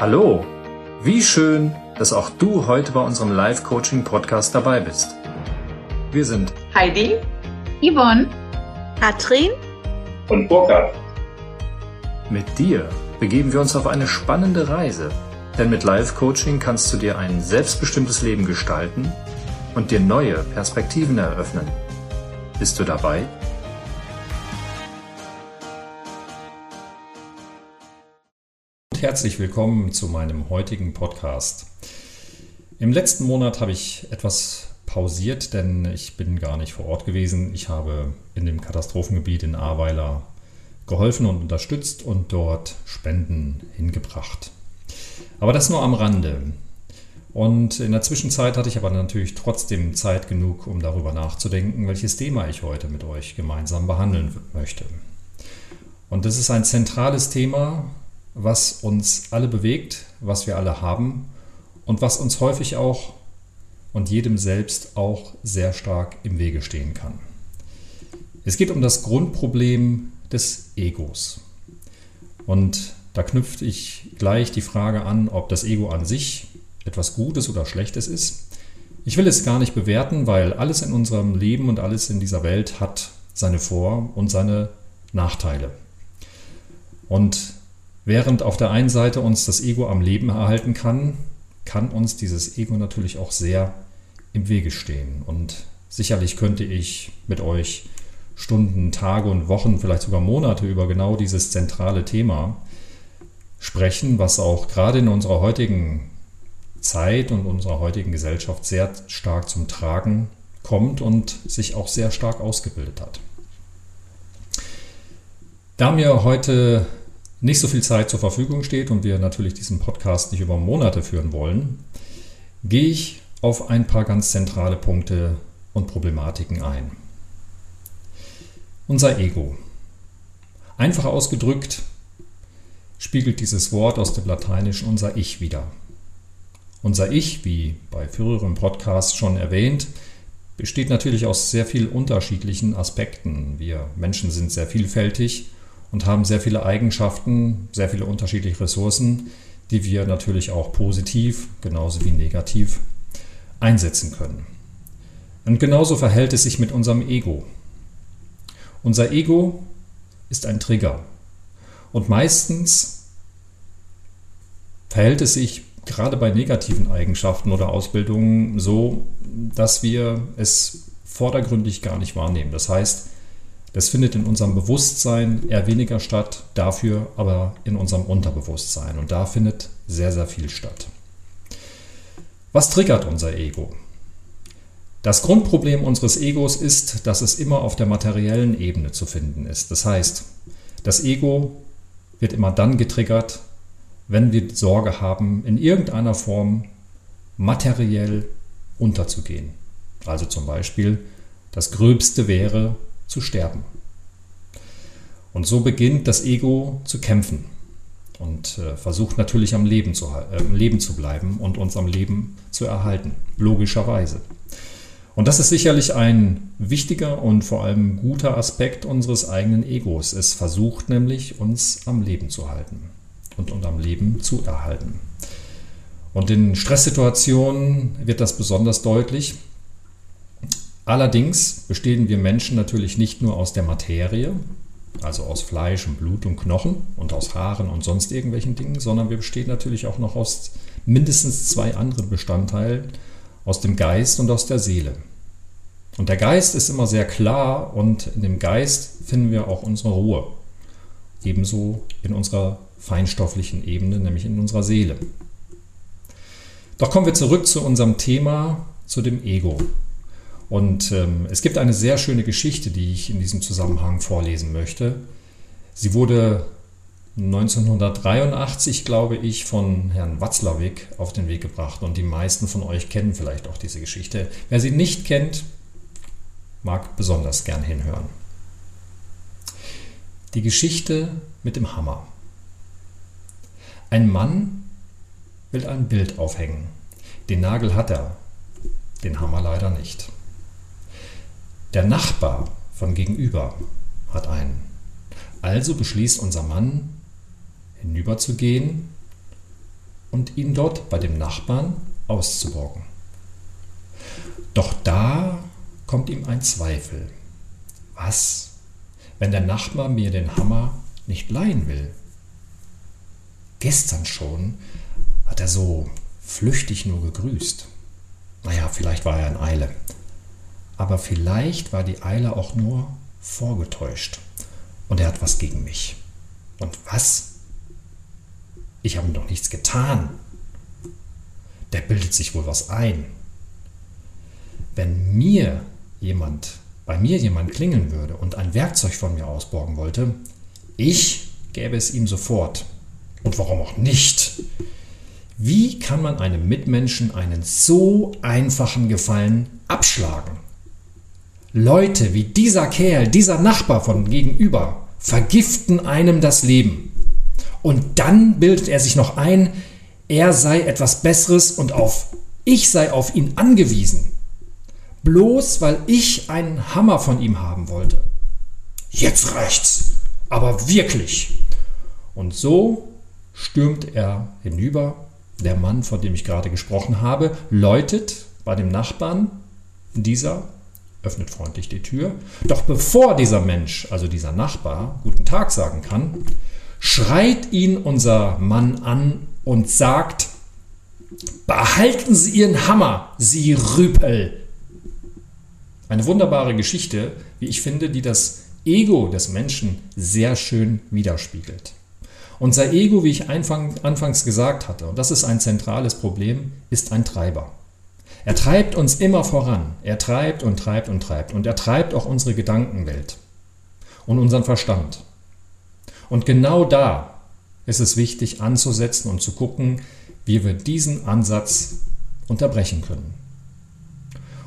Hallo, wie schön, dass auch du heute bei unserem Live-Coaching-Podcast dabei bist. Wir sind Heidi, Yvonne, Katrin und Burkhard. Mit dir begeben wir uns auf eine spannende Reise, denn mit Live-Coaching kannst du dir ein selbstbestimmtes Leben gestalten und dir neue Perspektiven eröffnen. Bist du dabei? Herzlich willkommen zu meinem heutigen Podcast. Im letzten Monat habe ich etwas pausiert, denn ich bin gar nicht vor Ort gewesen. Ich habe in dem Katastrophengebiet in Ahrweiler geholfen und unterstützt und dort Spenden hingebracht. Aber das nur am Rande. Und in der Zwischenzeit hatte ich aber natürlich trotzdem Zeit genug, um darüber nachzudenken, welches Thema ich heute mit euch gemeinsam behandeln möchte. Und das ist ein zentrales Thema, was uns alle bewegt, was wir alle haben und was uns häufig auch und jedem selbst auch sehr stark im Wege stehen kann. Es geht um das Grundproblem des Egos. Und da knüpft ich gleich die Frage an, ob das Ego an sich etwas Gutes oder Schlechtes ist. Ich will es gar nicht bewerten, weil alles in unserem Leben und alles in dieser Welt hat seine Vor- und seine Nachteile. Und Während auf der einen Seite uns das Ego am Leben erhalten kann, kann uns dieses Ego natürlich auch sehr im Wege stehen. Und sicherlich könnte ich mit euch Stunden, Tage und Wochen, vielleicht sogar Monate über genau dieses zentrale Thema sprechen, was auch gerade in unserer heutigen Zeit und unserer heutigen Gesellschaft sehr stark zum Tragen kommt und sich auch sehr stark ausgebildet hat. Da mir heute nicht so viel Zeit zur Verfügung steht und wir natürlich diesen Podcast nicht über Monate führen wollen, gehe ich auf ein paar ganz zentrale Punkte und Problematiken ein. Unser Ego. Einfach ausgedrückt spiegelt dieses Wort aus dem Lateinischen unser Ich wider. Unser Ich, wie bei früheren Podcasts schon erwähnt, besteht natürlich aus sehr vielen unterschiedlichen Aspekten. Wir Menschen sind sehr vielfältig und haben sehr viele Eigenschaften, sehr viele unterschiedliche Ressourcen, die wir natürlich auch positiv genauso wie negativ einsetzen können. Und genauso verhält es sich mit unserem Ego. Unser Ego ist ein Trigger. Und meistens verhält es sich gerade bei negativen Eigenschaften oder Ausbildungen so, dass wir es vordergründig gar nicht wahrnehmen. Das heißt, das findet in unserem Bewusstsein eher weniger statt, dafür aber in unserem Unterbewusstsein. Und da findet sehr, sehr viel statt. Was triggert unser Ego? Das Grundproblem unseres Egos ist, dass es immer auf der materiellen Ebene zu finden ist. Das heißt, das Ego wird immer dann getriggert, wenn wir Sorge haben, in irgendeiner Form materiell unterzugehen. Also zum Beispiel, das Gröbste wäre, zu sterben. Und so beginnt das Ego zu kämpfen und äh, versucht natürlich am Leben, zu, äh, Leben zu bleiben und uns am Leben zu erhalten, logischerweise. Und das ist sicherlich ein wichtiger und vor allem guter Aspekt unseres eigenen Egos. Es versucht nämlich, uns am Leben zu halten und, und am Leben zu erhalten. Und in Stresssituationen wird das besonders deutlich, Allerdings bestehen wir Menschen natürlich nicht nur aus der Materie, also aus Fleisch und Blut und Knochen und aus Haaren und sonst irgendwelchen Dingen, sondern wir bestehen natürlich auch noch aus mindestens zwei anderen Bestandteilen, aus dem Geist und aus der Seele. Und der Geist ist immer sehr klar und in dem Geist finden wir auch unsere Ruhe. Ebenso in unserer feinstofflichen Ebene, nämlich in unserer Seele. Doch kommen wir zurück zu unserem Thema, zu dem Ego. Und ähm, es gibt eine sehr schöne Geschichte, die ich in diesem Zusammenhang vorlesen möchte. Sie wurde 1983, glaube ich, von Herrn Watzlawick auf den Weg gebracht und die meisten von euch kennen vielleicht auch diese Geschichte. Wer sie nicht kennt, mag besonders gern hinhören. Die Geschichte mit dem Hammer. Ein Mann will ein Bild aufhängen. Den Nagel hat er, den Hammer leider nicht. Der Nachbar von gegenüber hat einen. Also beschließt unser Mann, hinüberzugehen und ihn dort bei dem Nachbarn auszuborgen. Doch da kommt ihm ein Zweifel. Was, wenn der Nachbar mir den Hammer nicht leihen will? Gestern schon hat er so flüchtig nur gegrüßt. Naja, vielleicht war er in Eile. Aber vielleicht war die Eile auch nur vorgetäuscht. Und er hat was gegen mich. Und was? Ich habe ihm doch nichts getan. Der bildet sich wohl was ein. Wenn mir jemand, bei mir jemand klingeln würde und ein Werkzeug von mir ausborgen wollte, ich gäbe es ihm sofort. Und warum auch nicht? Wie kann man einem Mitmenschen einen so einfachen Gefallen abschlagen? Leute wie dieser Kerl, dieser Nachbar von gegenüber, vergiften einem das Leben. Und dann bildet er sich noch ein, er sei etwas Besseres und auf ich sei auf ihn angewiesen. Bloß weil ich einen Hammer von ihm haben wollte. Jetzt reicht's, aber wirklich. Und so stürmt er hinüber. Der Mann, von dem ich gerade gesprochen habe, läutet bei dem Nachbarn. Dieser öffnet freundlich die Tür. Doch bevor dieser Mensch, also dieser Nachbar, guten Tag sagen kann, schreit ihn unser Mann an und sagt, behalten Sie Ihren Hammer, Sie Rüpel. Eine wunderbare Geschichte, wie ich finde, die das Ego des Menschen sehr schön widerspiegelt. Unser Ego, wie ich anfangs gesagt hatte, und das ist ein zentrales Problem, ist ein Treiber. Er treibt uns immer voran. Er treibt und treibt und treibt. Und er treibt auch unsere Gedankenwelt und unseren Verstand. Und genau da ist es wichtig anzusetzen und zu gucken, wie wir diesen Ansatz unterbrechen können.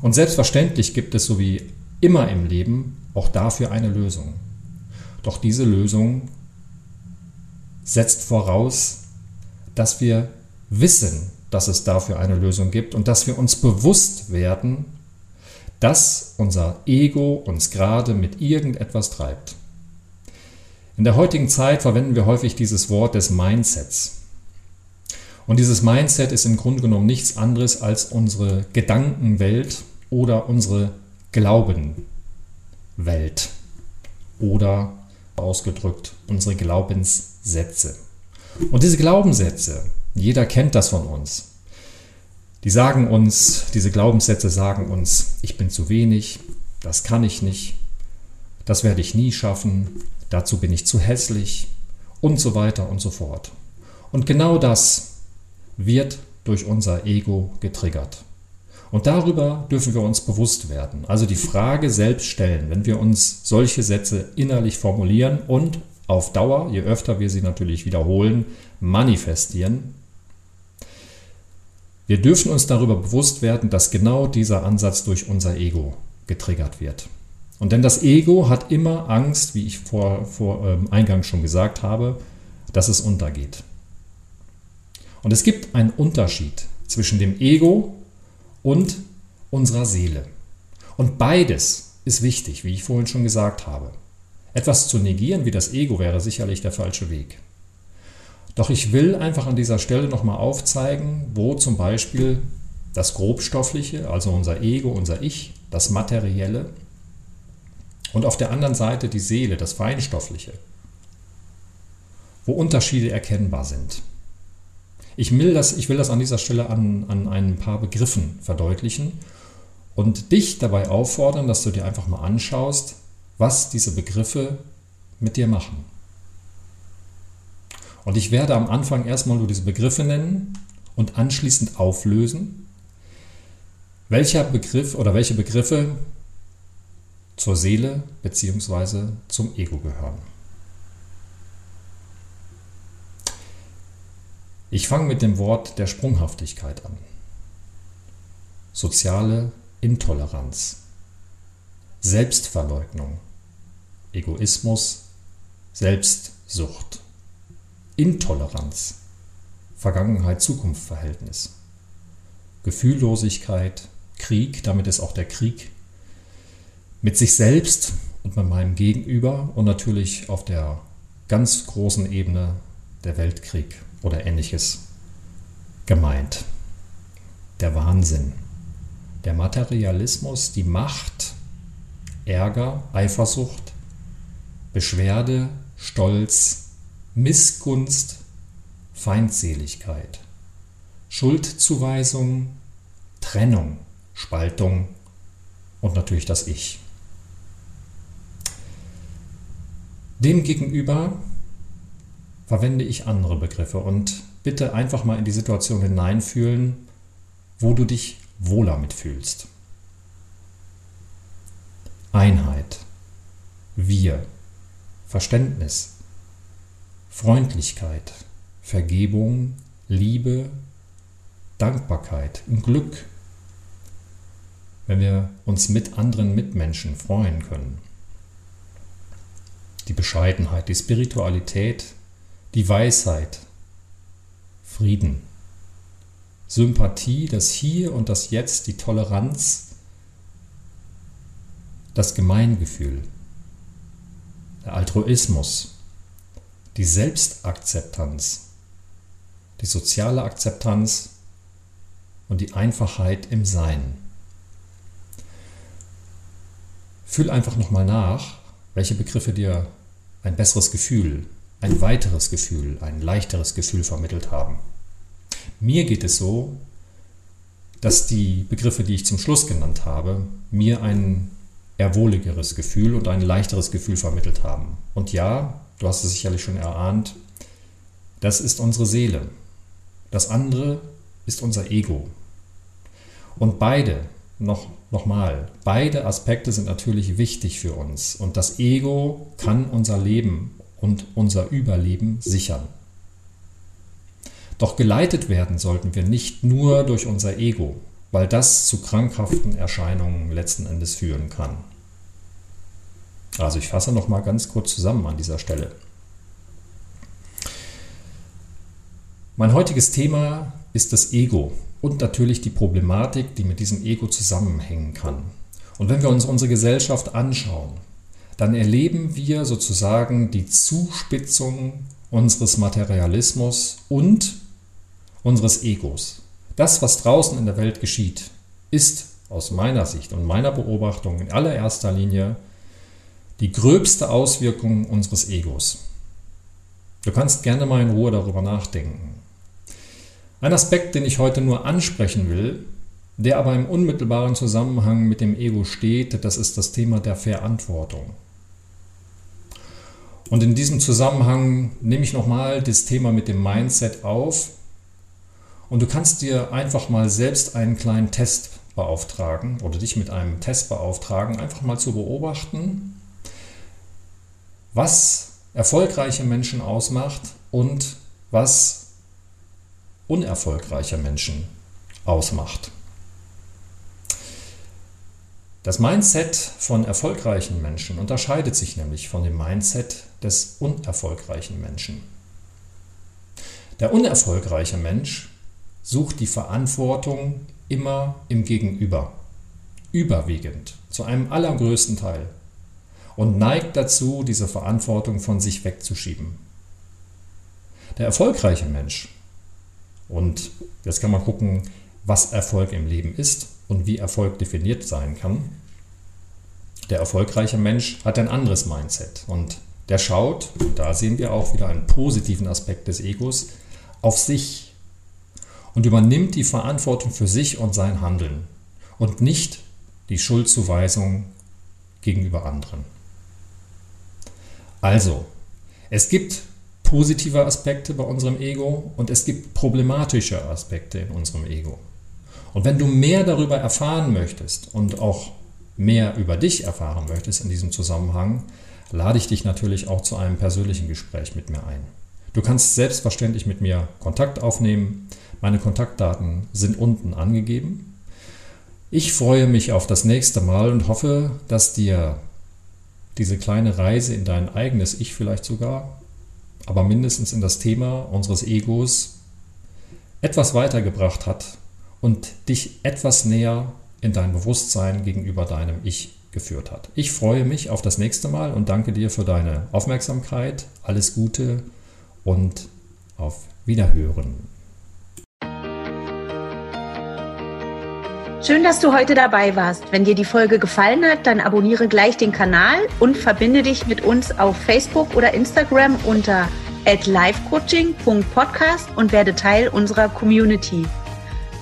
Und selbstverständlich gibt es, so wie immer im Leben, auch dafür eine Lösung. Doch diese Lösung setzt voraus, dass wir wissen, dass es dafür eine Lösung gibt und dass wir uns bewusst werden, dass unser Ego uns gerade mit irgendetwas treibt. In der heutigen Zeit verwenden wir häufig dieses Wort des Mindsets. Und dieses Mindset ist im Grunde genommen nichts anderes als unsere Gedankenwelt oder unsere Glaubenwelt oder ausgedrückt unsere Glaubenssätze. Und diese Glaubenssätze, jeder kennt das von uns. Die sagen uns, diese Glaubenssätze sagen uns, ich bin zu wenig, das kann ich nicht, das werde ich nie schaffen, dazu bin ich zu hässlich und so weiter und so fort. Und genau das wird durch unser Ego getriggert. Und darüber dürfen wir uns bewusst werden. Also die Frage selbst stellen, wenn wir uns solche Sätze innerlich formulieren und auf Dauer, je öfter wir sie natürlich wiederholen, manifestieren, wir dürfen uns darüber bewusst werden, dass genau dieser Ansatz durch unser Ego getriggert wird. Und denn das Ego hat immer Angst, wie ich vor, vor ähm, Eingang schon gesagt habe, dass es untergeht. Und es gibt einen Unterschied zwischen dem Ego und unserer Seele. Und beides ist wichtig, wie ich vorhin schon gesagt habe. Etwas zu negieren wie das Ego wäre sicherlich der falsche Weg. Doch ich will einfach an dieser Stelle nochmal aufzeigen, wo zum Beispiel das Grobstoffliche, also unser Ego, unser Ich, das Materielle und auf der anderen Seite die Seele, das Feinstoffliche, wo Unterschiede erkennbar sind. Ich will das, ich will das an dieser Stelle an, an ein paar Begriffen verdeutlichen und dich dabei auffordern, dass du dir einfach mal anschaust, was diese Begriffe mit dir machen. Und ich werde am Anfang erstmal nur diese Begriffe nennen und anschließend auflösen, welcher Begriff oder welche Begriffe zur Seele bzw. zum Ego gehören. Ich fange mit dem Wort der Sprunghaftigkeit an. Soziale Intoleranz, Selbstverleugnung, Egoismus, Selbstsucht. Intoleranz, Vergangenheit-Zukunft-Verhältnis, Gefühllosigkeit, Krieg, damit ist auch der Krieg mit sich selbst und mit meinem Gegenüber und natürlich auf der ganz großen Ebene der Weltkrieg oder ähnliches gemeint. Der Wahnsinn. Der Materialismus, die Macht, Ärger, Eifersucht, Beschwerde, Stolz, Missgunst, Feindseligkeit, Schuldzuweisung, Trennung, Spaltung und natürlich das Ich. Demgegenüber verwende ich andere Begriffe und bitte einfach mal in die Situation hineinfühlen, wo du dich wohler mitfühlst. Einheit, wir, Verständnis, Freundlichkeit, Vergebung, Liebe, Dankbarkeit und Glück, wenn wir uns mit anderen Mitmenschen freuen können. Die Bescheidenheit, die Spiritualität, die Weisheit, Frieden, Sympathie, das Hier und das Jetzt, die Toleranz, das Gemeingefühl, der Altruismus, die Selbstakzeptanz, die soziale Akzeptanz und die Einfachheit im Sein. Fühl einfach nochmal nach, welche Begriffe dir ein besseres Gefühl, ein weiteres Gefühl, ein leichteres Gefühl vermittelt haben. Mir geht es so, dass die Begriffe, die ich zum Schluss genannt habe, mir ein erwohligeres Gefühl und ein leichteres Gefühl vermittelt haben. Und ja, du hast es sicherlich schon erahnt, das ist unsere Seele. Das andere ist unser Ego. Und beide, noch, nochmal, beide Aspekte sind natürlich wichtig für uns und das Ego kann unser Leben und unser Überleben sichern. Doch geleitet werden sollten wir nicht nur durch unser Ego, weil das zu krankhaften Erscheinungen letzten Endes führen kann. Also ich fasse noch mal ganz kurz zusammen an dieser Stelle. Mein heutiges Thema ist das Ego und natürlich die Problematik, die mit diesem Ego zusammenhängen kann. Und wenn wir uns unsere Gesellschaft anschauen, dann erleben wir sozusagen die Zuspitzung unseres Materialismus und unseres Egos. Das, was draußen in der Welt geschieht, ist aus meiner Sicht und meiner Beobachtung in allererster Linie die gröbste Auswirkung unseres Egos. Du kannst gerne mal in Ruhe darüber nachdenken. Ein Aspekt, den ich heute nur ansprechen will, der aber im unmittelbaren Zusammenhang mit dem Ego steht, das ist das Thema der Verantwortung. Und in diesem Zusammenhang nehme ich nochmal das Thema mit dem Mindset auf. Und du kannst dir einfach mal selbst einen kleinen Test beauftragen oder dich mit einem Test beauftragen, einfach mal zu beobachten, was erfolgreiche Menschen ausmacht und was unerfolgreicher Menschen ausmacht. Das Mindset von erfolgreichen Menschen unterscheidet sich nämlich von dem Mindset des unerfolgreichen Menschen. Der unerfolgreiche Mensch sucht die Verantwortung immer im Gegenüber, überwiegend, zu einem allergrößten Teil und neigt dazu, diese Verantwortung von sich wegzuschieben. Der erfolgreiche Mensch und jetzt kann man gucken, was Erfolg im Leben ist und wie Erfolg definiert sein kann. Der erfolgreiche Mensch hat ein anderes Mindset und der schaut, da sehen wir auch wieder einen positiven Aspekt des Egos, auf sich und übernimmt die Verantwortung für sich und sein Handeln und nicht die Schuldzuweisung gegenüber anderen. Also, es gibt positive Aspekte bei unserem Ego und es gibt problematische Aspekte in unserem Ego. Und wenn du mehr darüber erfahren möchtest und auch mehr über dich erfahren möchtest in diesem Zusammenhang, lade ich dich natürlich auch zu einem persönlichen Gespräch mit mir ein. Du kannst selbstverständlich mit mir Kontakt aufnehmen. Meine Kontaktdaten sind unten angegeben. Ich freue mich auf das nächste Mal und hoffe, dass dir diese kleine Reise in dein eigenes Ich vielleicht sogar aber mindestens in das Thema unseres Egos etwas weitergebracht hat und dich etwas näher in dein Bewusstsein gegenüber deinem Ich geführt hat. Ich freue mich auf das nächste Mal und danke dir für deine Aufmerksamkeit. Alles Gute und auf Wiederhören. Schön, dass du heute dabei warst. Wenn dir die Folge gefallen hat, dann abonniere gleich den Kanal und verbinde dich mit uns auf Facebook oder Instagram unter livecoaching.podcast und werde Teil unserer Community.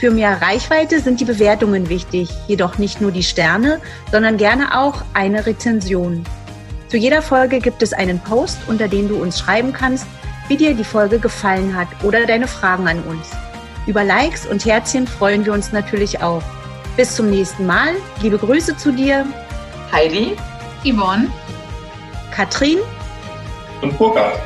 Für mehr Reichweite sind die Bewertungen wichtig, jedoch nicht nur die Sterne, sondern gerne auch eine Rezension. Zu jeder Folge gibt es einen Post, unter dem du uns schreiben kannst, wie dir die Folge gefallen hat oder deine Fragen an uns. Über Likes und Herzchen freuen wir uns natürlich auch. Bis zum nächsten Mal. Liebe Grüße zu dir. Heidi, Yvonne, Katrin und Burkhard.